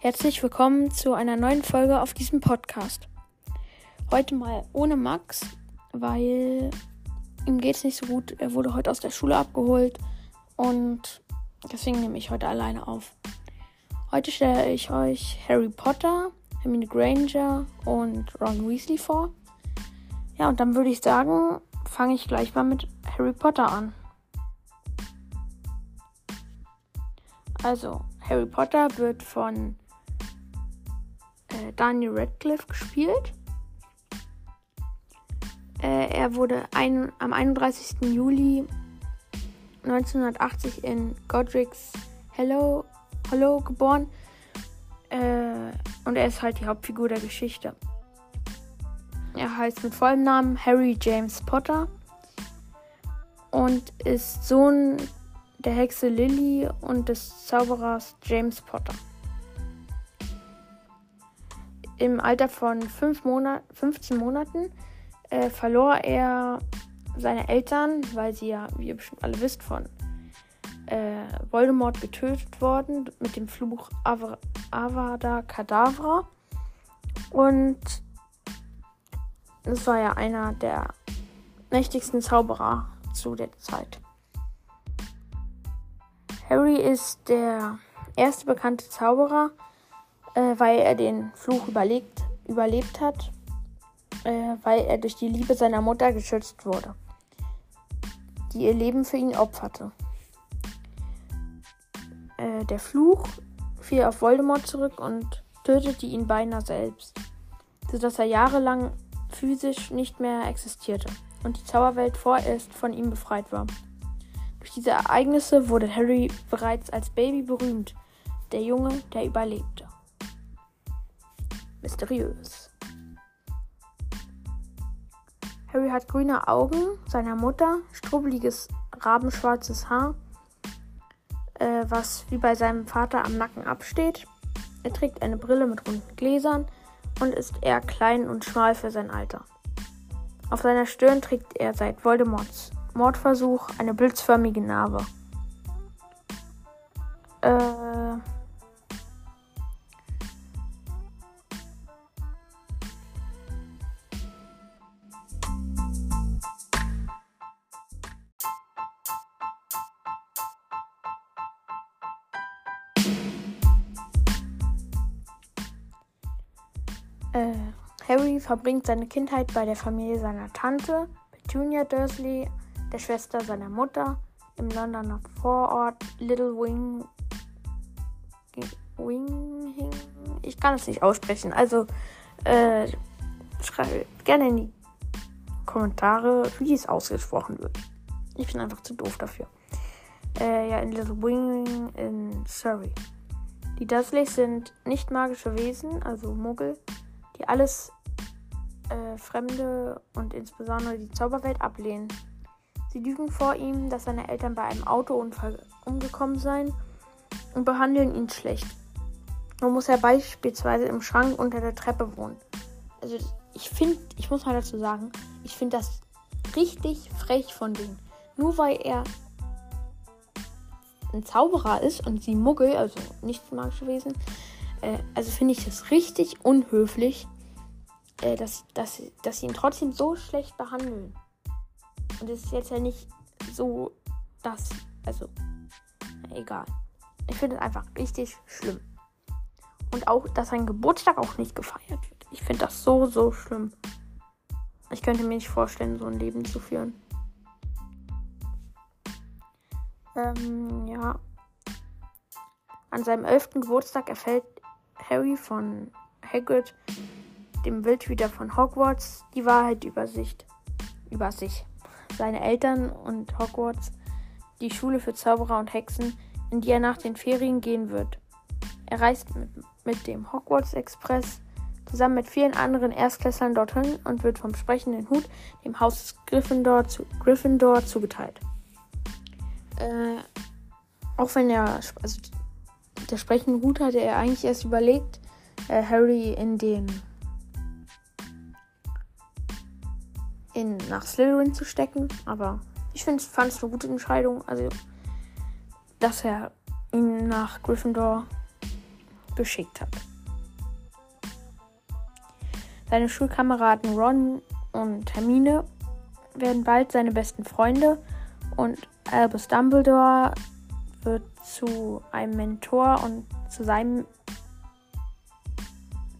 Herzlich willkommen zu einer neuen Folge auf diesem Podcast. Heute mal ohne Max, weil ihm geht es nicht so gut. Er wurde heute aus der Schule abgeholt und deswegen nehme ich heute alleine auf. Heute stelle ich euch Harry Potter, Hermine Granger und Ron Weasley vor. Ja, und dann würde ich sagen, fange ich gleich mal mit Harry Potter an. Also, Harry Potter wird von äh, Daniel Radcliffe gespielt. Äh, er wurde ein, am 31. Juli 1980 in Godric's Hello, Hollow geboren. Äh, und er ist halt die Hauptfigur der Geschichte. Er heißt mit vollem Namen Harry James Potter und ist Sohn der Hexe Lily und des Zauberers James Potter. Im Alter von fünf Monat 15 Monaten äh, verlor er seine Eltern, weil sie ja, wie ihr bestimmt alle wisst, von äh, Voldemort getötet worden mit dem Fluch Av Avada Kedavra. Und das war ja einer der mächtigsten Zauberer zu der Zeit. Harry ist der erste bekannte Zauberer, äh, weil er den Fluch überlebt, überlebt hat, äh, weil er durch die Liebe seiner Mutter geschützt wurde, die ihr Leben für ihn opferte. Äh, der Fluch fiel auf Voldemort zurück und tötete ihn beinahe selbst, sodass er jahrelang physisch nicht mehr existierte und die Zauberwelt vorerst von ihm befreit war. Durch diese Ereignisse wurde Harry bereits als Baby berühmt, der Junge, der überlebte. Mysteriös. Harry hat grüne Augen seiner Mutter, strubbeliges rabenschwarzes Haar, äh, was wie bei seinem Vater am Nacken absteht. Er trägt eine Brille mit runden Gläsern und ist eher klein und schmal für sein Alter. Auf seiner Stirn trägt er seit Voldemorts Mordversuch eine blitzförmige Narbe. Äh. Verbringt seine Kindheit bei der Familie seiner Tante, Petunia Dursley, der Schwester seiner Mutter, im Londoner Vorort Little Wing. Wing. Ich kann es nicht aussprechen. Also, äh, schreibt gerne in die Kommentare, wie es ausgesprochen wird. Ich bin einfach zu doof dafür. Äh, ja, in Little Wing in Surrey. Die Dursleys sind nicht magische Wesen, also Muggel, die alles äh, Fremde und insbesondere die Zauberwelt ablehnen. Sie lügen vor ihm, dass seine Eltern bei einem Autounfall umgekommen seien und behandeln ihn schlecht. Nun muss er beispielsweise im Schrank unter der Treppe wohnen. Also ich finde, ich muss mal dazu sagen, ich finde das richtig frech von denen. Nur weil er ein Zauberer ist und sie Muggel, also nicht magische Wesen, äh, also finde ich das richtig unhöflich, äh, dass, dass, dass sie ihn trotzdem so schlecht behandeln. Und es ist jetzt ja nicht so, dass. Also, egal. Ich finde es einfach richtig schlimm. Und auch, dass sein Geburtstag auch nicht gefeiert wird. Ich finde das so, so schlimm. Ich könnte mir nicht vorstellen, so ein Leben zu führen. Ähm, ja. An seinem elften Geburtstag erfällt Harry von Hagrid, dem Wildhüter von Hogwarts, die Wahrheit über sich. Über sich seine Eltern und Hogwarts die Schule für Zauberer und Hexen, in die er nach den Ferien gehen wird. Er reist mit, mit dem Hogwarts Express zusammen mit vielen anderen Erstklässlern dorthin und wird vom sprechenden Hut dem Haus Gryffindor, zu, Gryffindor zugeteilt. Äh, auch wenn er, also der sprechende Hut hatte er eigentlich erst überlegt, äh, Harry in den in, nach Slytherin zu stecken. Aber ich fand es eine gute Entscheidung. Also, dass er ihn nach Gryffindor geschickt hat. Seine Schulkameraden Ron und Hermine werden bald seine besten Freunde und Albus Dumbledore wird zu einem Mentor und zu seinem,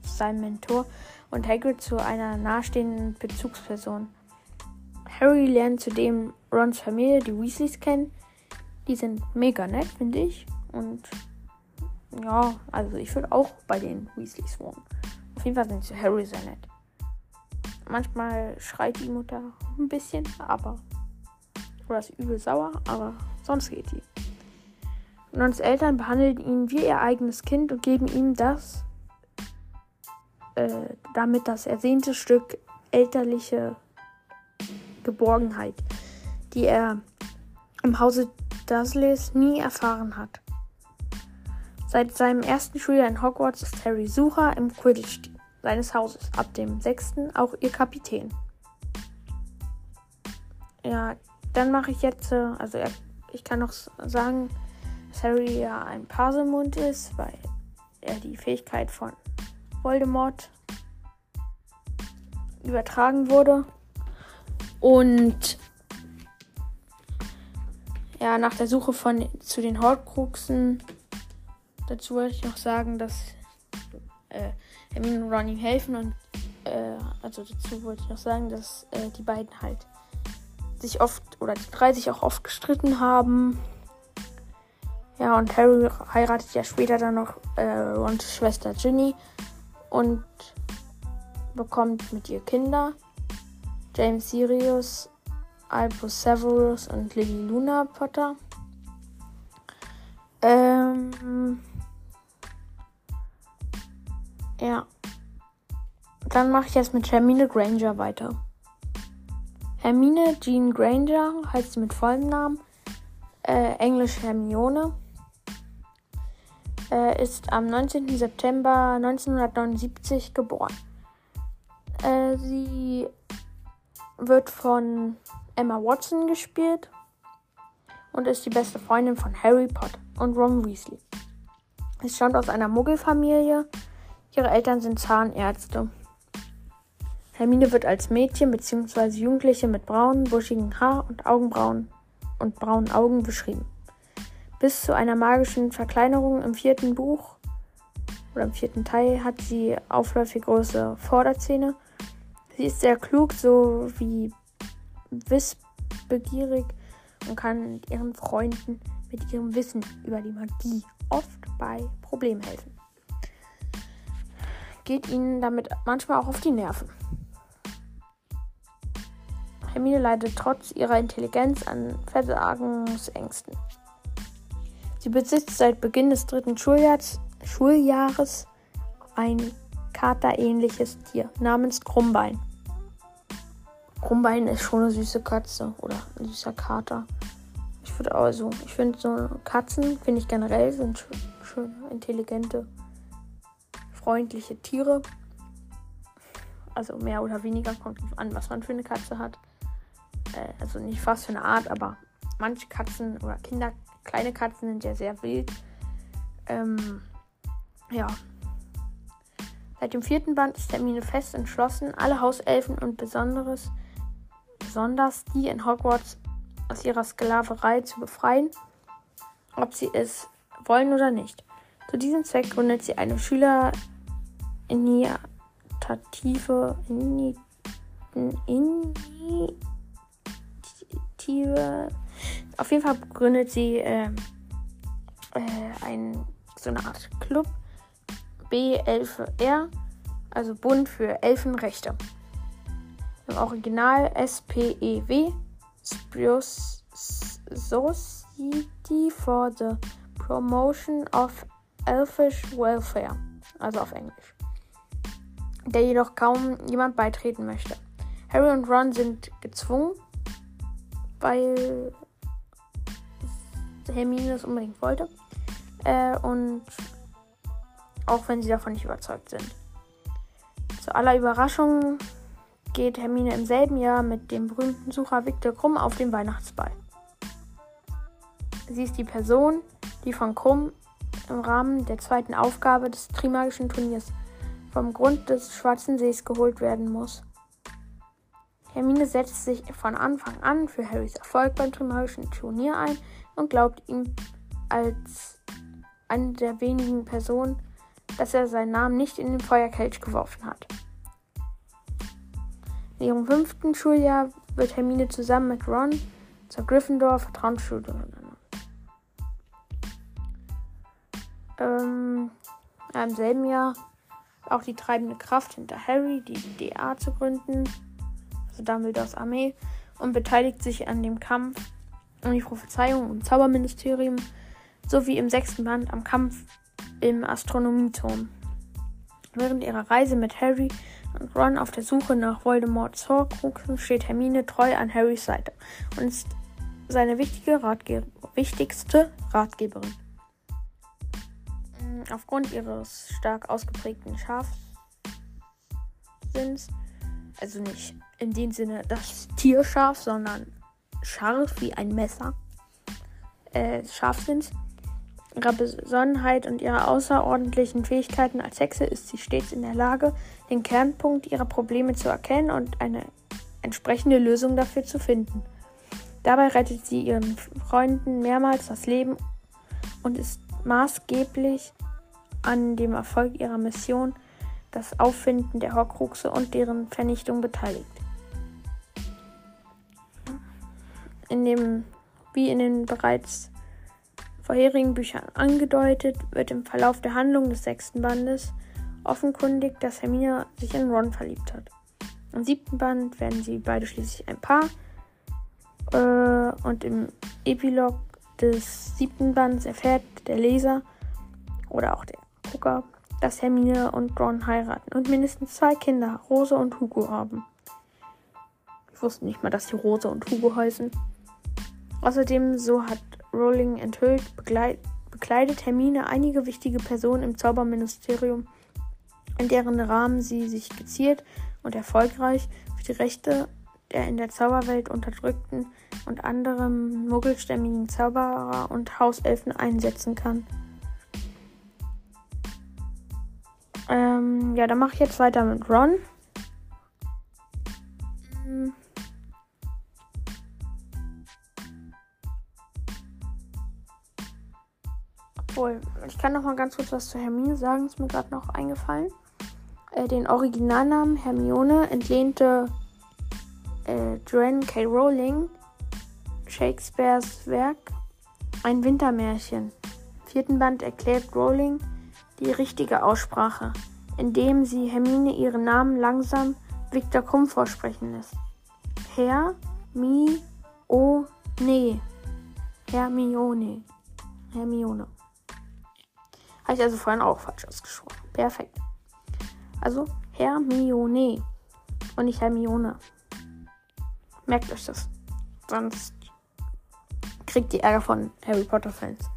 zu seinem Mentor und Hagrid zu einer nahestehenden Bezugsperson. Harry lernt zudem Rons Familie, die Weasleys, kennen. Die sind mega nett, finde ich. Und ja, also ich würde auch bei den Weasleys wohnen. Auf jeden Fall sind Harry sehr nett. Manchmal schreit die Mutter ein bisschen, aber. Oder ist übel sauer, aber sonst geht die. Rons Eltern behandeln ihn wie ihr eigenes Kind und geben ihm das, äh, damit das ersehnte Stück elterliche Geborgenheit, die er im Hause Dursleys nie erfahren hat. Seit seinem ersten Schuljahr in Hogwarts ist Harry Sucher im Quidditch seines Hauses, ab dem sechsten auch ihr Kapitän. Ja, dann mache ich jetzt, äh, also ich kann noch sagen, dass Harry ja ein Paselmund ist, weil er die Fähigkeit von Voldemort übertragen wurde. Und ja, nach der Suche von zu den Horcruxen, dazu wollte ich noch sagen, dass äh, Hermine und Ron ihm helfen und äh, also dazu wollte ich noch sagen, dass äh, die beiden halt sich oft oder die drei sich auch oft gestritten haben. Ja, und Harry heiratet ja später dann noch äh, Rons Schwester Ginny und bekommt mit ihr Kinder. James Sirius, Albus Severus und Lily Luna Potter. Ähm, ja. Dann mache ich jetzt mit Hermine Granger weiter. Hermine Jean Granger heißt sie mit vollem Namen. Äh, Englisch Hermione. Äh, ist am 19. September 1979 geboren. Äh, sie wird von Emma Watson gespielt und ist die beste Freundin von Harry Potter und Ron Weasley. Sie stammt aus einer Muggelfamilie. Ihre Eltern sind Zahnärzte. Hermine wird als Mädchen bzw. Jugendliche mit braunen, buschigen Haar und Augenbrauen und braunen Augen beschrieben. Bis zu einer magischen Verkleinerung im vierten Buch oder im vierten Teil hat sie aufläufig große Vorderzähne Sie ist sehr klug sowie wissbegierig und kann ihren Freunden mit ihrem Wissen über die Magie oft bei Problemen helfen. Geht ihnen damit manchmal auch auf die Nerven. Hermine leidet trotz ihrer Intelligenz an Versagungsängsten. Sie besitzt seit Beginn des dritten Schuljahres, Schuljahres ein katerähnliches Tier namens Krummbein. Krummbein ist schon eine süße Katze oder ein süßer Kater. Ich würde also, ich finde so Katzen, finde ich generell sind schöne, intelligente, freundliche Tiere. Also mehr oder weniger kommt an, was man für eine Katze hat. Äh, also nicht fast für eine Art, aber manche Katzen oder Kinder, kleine Katzen sind ja sehr wild. Ähm, ja. Seit dem vierten Band ist Termine fest entschlossen, alle Hauselfen und Besonderes besonders die in Hogwarts aus ihrer Sklaverei zu befreien, ob sie es wollen oder nicht. Zu diesem Zweck gründet sie eine Schülerinitiative Initiative. Auf jeden Fall gründet sie äh, äh, ein, so eine Art Club B11R, also Bund für Elfenrechte im Original SPEW, Society for the Promotion of Elfish Welfare, also auf Englisch, der jedoch kaum jemand beitreten möchte. Harry und Ron sind gezwungen, weil Hermine es unbedingt wollte. Äh, und auch wenn sie davon nicht überzeugt sind. Zu aller Überraschung geht Hermine im selben Jahr mit dem berühmten Sucher Victor Krumm auf den Weihnachtsball. Sie ist die Person, die von Krumm im Rahmen der zweiten Aufgabe des Trimagischen Turniers vom Grund des Schwarzen Sees geholt werden muss. Hermine setzt sich von Anfang an für Harrys Erfolg beim Trimagischen Turnier ein und glaubt ihm als eine der wenigen Personen, dass er seinen Namen nicht in den Feuerkelch geworfen hat. In ihrem fünften Schuljahr wird Hermine zusammen mit Ron zur Gryffindor Vertrauensschule ernannt. Ähm, Im selben Jahr auch die treibende Kraft hinter Harry, die DA zu gründen, also Dumbledores Armee, und beteiligt sich an dem Kampf um die Prophezeiung im Zauberministerium sowie im sechsten Band am Kampf im Astronomieturm. Während ihrer Reise mit Harry und Ron auf der Suche nach Voldemorts Horcruxen steht Hermine treu an Harrys Seite und ist seine wichtige Ratge wichtigste Ratgeberin. Mm, aufgrund ihres stark ausgeprägten Scharfsinns, also nicht in dem Sinne das Tier scharf, sondern scharf wie ein Messer, äh, Scharfsinns, ihrer Besonnenheit und ihrer außerordentlichen Fähigkeiten als Hexe ist sie stets in der Lage, den Kernpunkt ihrer Probleme zu erkennen und eine entsprechende Lösung dafür zu finden. Dabei rettet sie ihren Freunden mehrmals das Leben und ist maßgeblich an dem Erfolg ihrer Mission, das Auffinden der Horcruxe und deren Vernichtung beteiligt. In dem, wie in den bereits vorherigen Büchern angedeutet, wird im Verlauf der Handlung des sechsten Bandes offenkundig, dass Hermine sich in Ron verliebt hat. Im siebten Band werden sie beide schließlich ein Paar. Äh, und im Epilog des siebten Bands erfährt der Leser oder auch der Gucker, dass Hermine und Ron heiraten und mindestens zwei Kinder, Rose und Hugo, haben. Ich wusste nicht mal, dass die Rose und Hugo heißen. Außerdem, so hat Rowling enthüllt, bekleidet Hermine einige wichtige Personen im Zauberministerium, in deren Rahmen sie sich gezielt und erfolgreich für die Rechte der in der Zauberwelt unterdrückten und anderen muggelstämmigen Zauberer und Hauselfen einsetzen kann. Ähm, ja, dann mache ich jetzt weiter mit Ron. Hm. Obwohl, ich kann noch mal ganz kurz was zu Hermine sagen, ist mir gerade noch eingefallen. Äh, den Originalnamen Hermione entlehnte äh, Joanne K. Rowling Shakespeares Werk Ein Wintermärchen. Im vierten Band erklärt Rowling die richtige Aussprache, indem sie Hermine ihren Namen langsam Victor Krumm vorsprechen lässt. Herr Mi O Ne. Hermione. Hermione. Habe ich also vorhin auch falsch ausgesprochen. Perfekt. Also Hermione und nicht Hermione. Merkt euch das. Sonst kriegt ihr Ärger von Harry Potter Fans.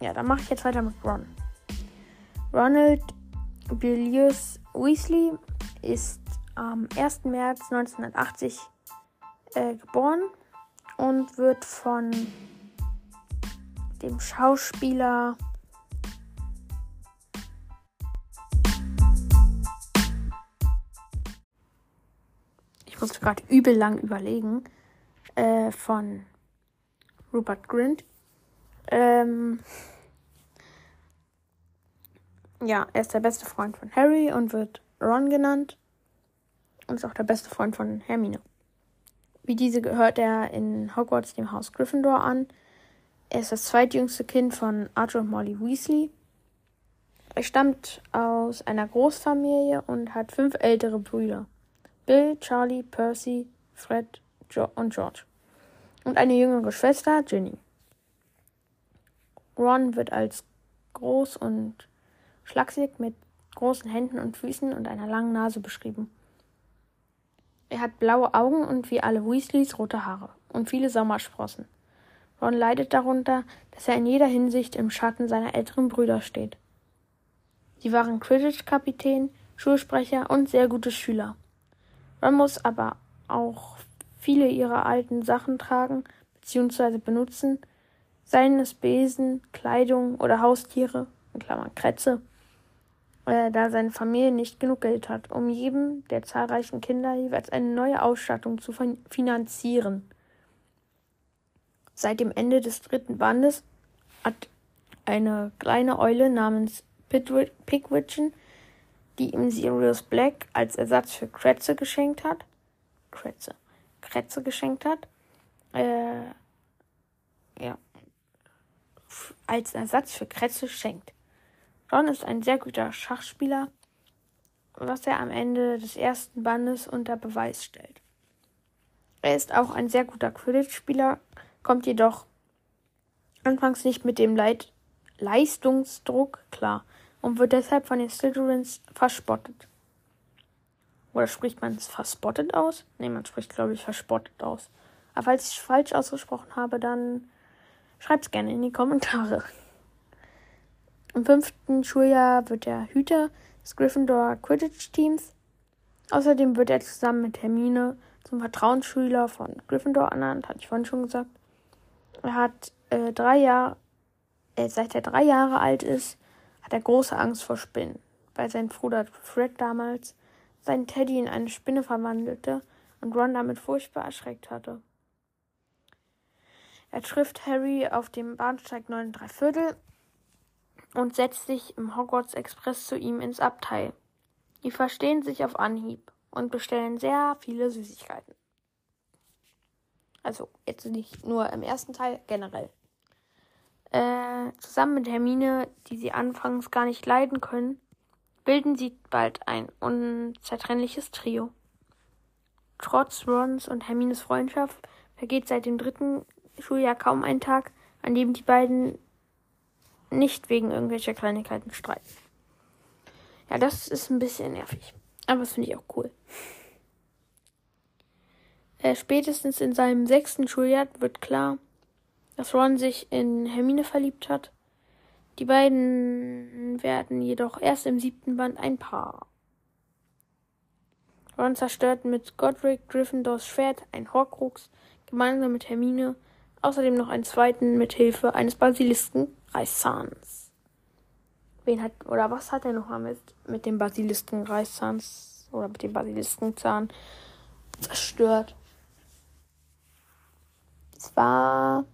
Ja, dann mache ich jetzt weiter mit Ron. Ronald Bilius Weasley ist am 1. März 1980 äh, geboren und wird von dem Schauspieler ich musste gerade übel lang überlegen äh, von Rupert Grint. Ähm, ja, er ist der beste Freund von Harry und wird Ron genannt und ist auch der beste Freund von Hermine. Wie diese gehört er in Hogwarts dem Haus Gryffindor an er ist das zweitjüngste Kind von Arthur und Molly Weasley. Er stammt aus einer Großfamilie und hat fünf ältere Brüder. Bill, Charlie, Percy, Fred jo und George. Und eine jüngere Schwester, Ginny. Ron wird als groß und schlaksig mit großen Händen und Füßen und einer langen Nase beschrieben. Er hat blaue Augen und wie alle Weasleys rote Haare und viele Sommersprossen. Ron leidet darunter, dass er in jeder Hinsicht im Schatten seiner älteren Brüder steht. Sie waren Quidditch-Kapitän, Schulsprecher und sehr gute Schüler. Ron muss aber auch viele ihrer alten Sachen tragen bzw. benutzen, seien es Besen, Kleidung oder Haustiere, in Klammern Krätze, äh, da seine Familie nicht genug Geld hat, um jedem der zahlreichen Kinder jeweils eine neue Ausstattung zu finanzieren. Seit dem Ende des dritten Bandes hat eine kleine Eule namens Pigwidgeon, die ihm Sirius Black als Ersatz für Kretze geschenkt hat, Kretze, Kretze geschenkt hat, äh, ja, als Ersatz für Kretze schenkt. Ron ist ein sehr guter Schachspieler, was er am Ende des ersten Bandes unter Beweis stellt. Er ist auch ein sehr guter Quidditch-Spieler, kommt jedoch anfangs nicht mit dem Leit Leistungsdruck klar und wird deshalb von den Slytherins verspottet. Oder spricht man es verspottet aus? Ne, man spricht, glaube ich, verspottet aus. Aber falls ich es falsch ausgesprochen habe, dann schreibt es gerne in die Kommentare. Im fünften Schuljahr wird er Hüter des Gryffindor Quidditch-Teams. Außerdem wird er zusammen mit Hermine zum Vertrauensschüler von Gryffindor ernannt, hatte ich vorhin schon gesagt. Er hat äh, drei Jahre, äh, seit er drei Jahre alt ist, hat er große Angst vor Spinnen, weil sein Bruder Fred damals seinen Teddy in eine Spinne verwandelte und Ron damit furchtbar erschreckt hatte. Er trifft Harry auf dem Bahnsteig 9 3 Viertel und setzt sich im Hogwarts Express zu ihm ins Abteil. Die verstehen sich auf Anhieb und bestellen sehr viele Süßigkeiten. Also jetzt nicht nur im ersten Teil, generell. Äh, zusammen mit Hermine, die sie anfangs gar nicht leiden können, bilden sie bald ein unzertrennliches Trio. Trotz Rons und Hermines Freundschaft vergeht seit dem dritten Schuljahr kaum ein Tag, an dem die beiden nicht wegen irgendwelcher Kleinigkeiten streiten. Ja, das ist ein bisschen nervig. Aber das finde ich auch cool. Äh, spätestens in seinem sechsten Schuljahr wird klar, dass Ron sich in Hermine verliebt hat. Die beiden werden jedoch erst im siebten Band ein Paar. Ron zerstört mit Godric Gryffindors Schwert ein Horcrux gemeinsam mit Hermine, außerdem noch einen zweiten mit Hilfe eines Basilisken Reißzahns. Wen hat, oder was hat er noch mit, mit dem Basilisken Reißzahns oder mit dem Basiliskenzahn zerstört? Es war.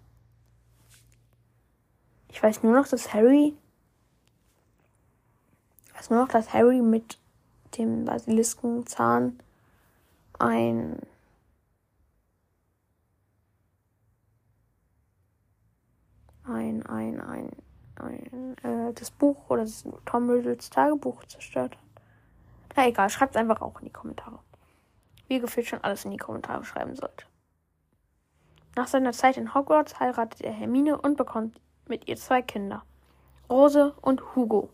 Ich weiß nur noch, dass Harry. Ich weiß nur noch, dass Harry mit dem Basiliskenzahn ein ein, ein, ein, ein äh, das Buch oder das Tom Riddles Tagebuch zerstört hat. Na egal, schreibt es einfach auch in die Kommentare. Wie gefühlt schon alles in die Kommentare schreiben sollt. Nach seiner Zeit in Hogwarts heiratet er Hermine und bekommt mit ihr zwei Kinder. Rose und Hugo.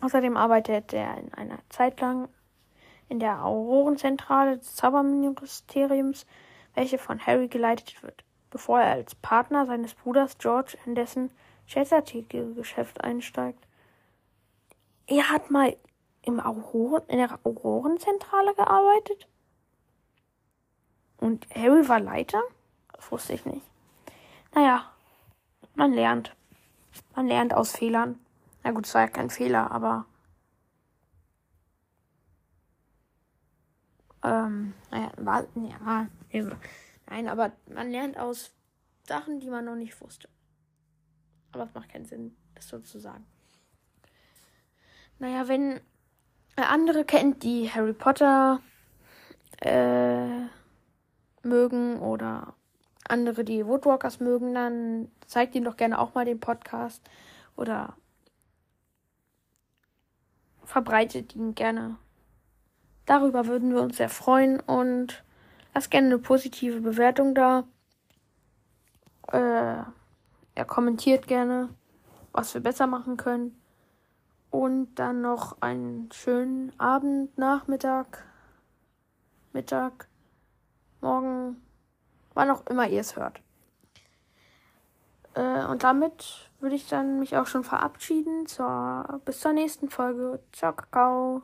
Außerdem arbeitet er in einer Zeit lang in der Aurorenzentrale des Zauberministeriums, welche von Harry geleitet wird bevor er als Partner seines Bruders George in dessen Scherzartikelgeschäft einsteigt. Er hat mal im Auroren, in der Aurorenzentrale gearbeitet? Und Harry war Leiter? Das wusste ich nicht. Naja, man lernt. Man lernt aus Fehlern. Na gut, es war ja kein Fehler, aber. Ähm, naja, war. Ja, Nein, aber man lernt aus Sachen, die man noch nicht wusste. Aber es macht keinen Sinn, das so zu sagen. Naja, wenn andere kennt, die Harry Potter äh, mögen oder andere, die Woodwalkers mögen, dann zeigt ihnen doch gerne auch mal den Podcast oder verbreitet ihn gerne. Darüber würden wir uns sehr freuen und Lasst gerne eine positive Bewertung da. Äh, er kommentiert gerne, was wir besser machen können. Und dann noch einen schönen Abend, Nachmittag, Mittag, Morgen, wann auch immer ihr es hört. Äh, und damit würde ich dann mich auch schon verabschieden. Zur, bis zur nächsten Folge. Ciao, Kakao.